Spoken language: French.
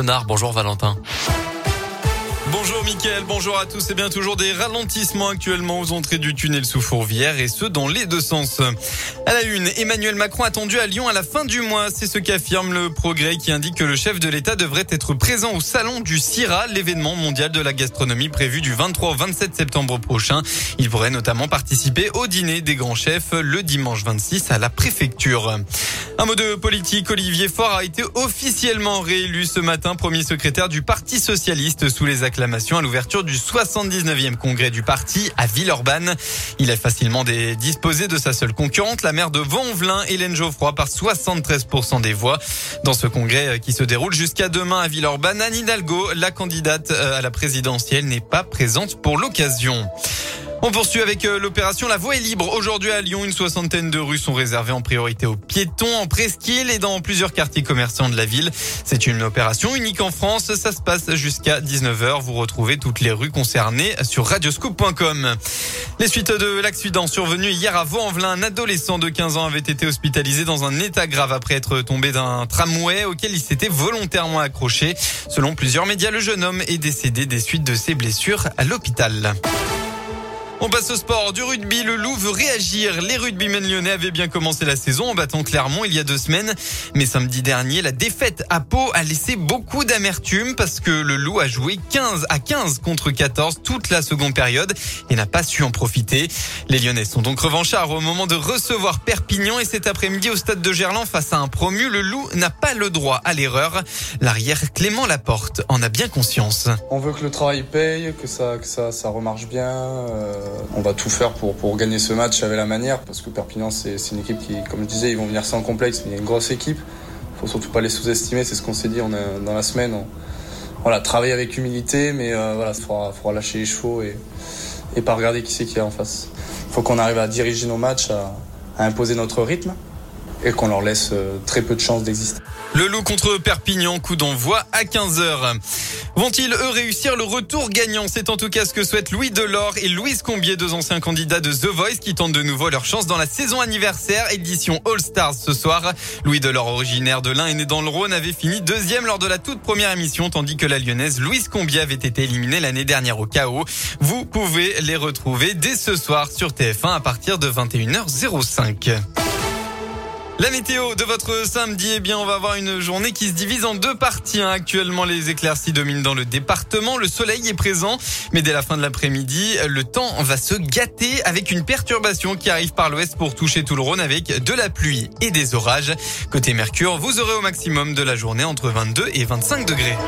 Bonjour Valentin. Bonjour Mickaël, bonjour à tous. Et bien toujours des ralentissements actuellement aux entrées du tunnel sous Fourvière et ce dans les deux sens. À la une, Emmanuel Macron attendu à Lyon à la fin du mois. C'est ce qu'affirme le progrès qui indique que le chef de l'État devrait être présent au salon du CIRA, l'événement mondial de la gastronomie prévu du 23 au 27 septembre prochain. Il pourrait notamment participer au dîner des grands chefs le dimanche 26 à la préfecture. Un mot de politique, Olivier Faure a été officiellement réélu ce matin premier secrétaire du Parti socialiste sous les acclamations à l'ouverture du 79e congrès du parti à Villeurbanne. Il a facilement disposé de sa seule concurrente, la maire de Vaux-en-Velin, Hélène Geoffroy, par 73% des voix. Dans ce congrès euh, qui se déroule jusqu'à demain à Villeurbanne, Anne Hidalgo, la candidate euh, à la présidentielle, n'est pas présente pour l'occasion. On poursuit avec euh, l'opération La Voie est libre. Aujourd'hui à Lyon, une soixantaine de rues sont réservées en priorité aux piétons, en presqu'île et dans plusieurs quartiers commerçants de la ville. C'est une opération unique en France. Ça se passe jusqu'à 19h. Vous retrouvez toutes les rues concernées sur radioscoop.com. Les suites de l'accident survenu hier à Vaux-en-Velin, un adolescent de 15 ans avait été hospitalisé dans un état grave après être tombé d'un tramway auquel il s'était volontairement accroché. Selon plusieurs médias, le jeune homme est décédé des suites de ses blessures à l'hôpital. On passe au sport. Du rugby, le Loup veut réagir. Les rugbymen lyonnais avaient bien commencé la saison en battant Clermont il y a deux semaines. Mais samedi dernier, la défaite à Pau a laissé beaucoup d'amertume parce que le Loup a joué 15 à 15 contre 14 toute la seconde période et n'a pas su en profiter. Les Lyonnais sont donc revanchards au moment de recevoir Perpignan et cet après-midi au stade de Gerland face à un promu, le Loup n'a pas le droit à l'erreur. L'arrière Clément Laporte en a bien conscience. On veut que le travail paye, que ça, que ça, ça remarche bien. Euh, on va tout faire pour, gagner ce match avec la manière, parce que Perpignan, c'est une équipe qui, comme je disais, ils vont venir sans complexe, mais il y a une grosse équipe. Il faut surtout pas les sous-estimer, c'est ce qu'on s'est dit on est dans la semaine. voilà, travailler avec humilité, mais euh, il faudra, lâcher les chevaux et, et pas regarder qui c'est qui est en face. Il faut qu'on arrive à diriger nos matchs, à imposer notre rythme et qu'on leur laisse euh, très peu de chances d'exister. Le loup contre Perpignan, coup d'envoi à 15h. Vont-ils, eux, réussir le retour gagnant? C'est en tout cas ce que souhaitent Louis Delors et Louise Combier, deux anciens candidats de The Voice qui tentent de nouveau leur chance dans la saison anniversaire, édition All Stars ce soir. Louis Delors, originaire de l'Ain et né dans le Rhône, avait fini deuxième lors de la toute première émission, tandis que la lyonnaise Louise Combier avait été éliminée l'année dernière au chaos. Vous pouvez les retrouver dès ce soir sur TF1 à partir de 21h05. La météo de votre samedi, eh bien, on va avoir une journée qui se divise en deux parties. Hein. Actuellement, les éclaircies dominent dans le département. Le soleil est présent, mais dès la fin de l'après-midi, le temps va se gâter avec une perturbation qui arrive par l'ouest pour toucher tout le Rhône avec de la pluie et des orages. Côté Mercure, vous aurez au maximum de la journée entre 22 et 25 degrés.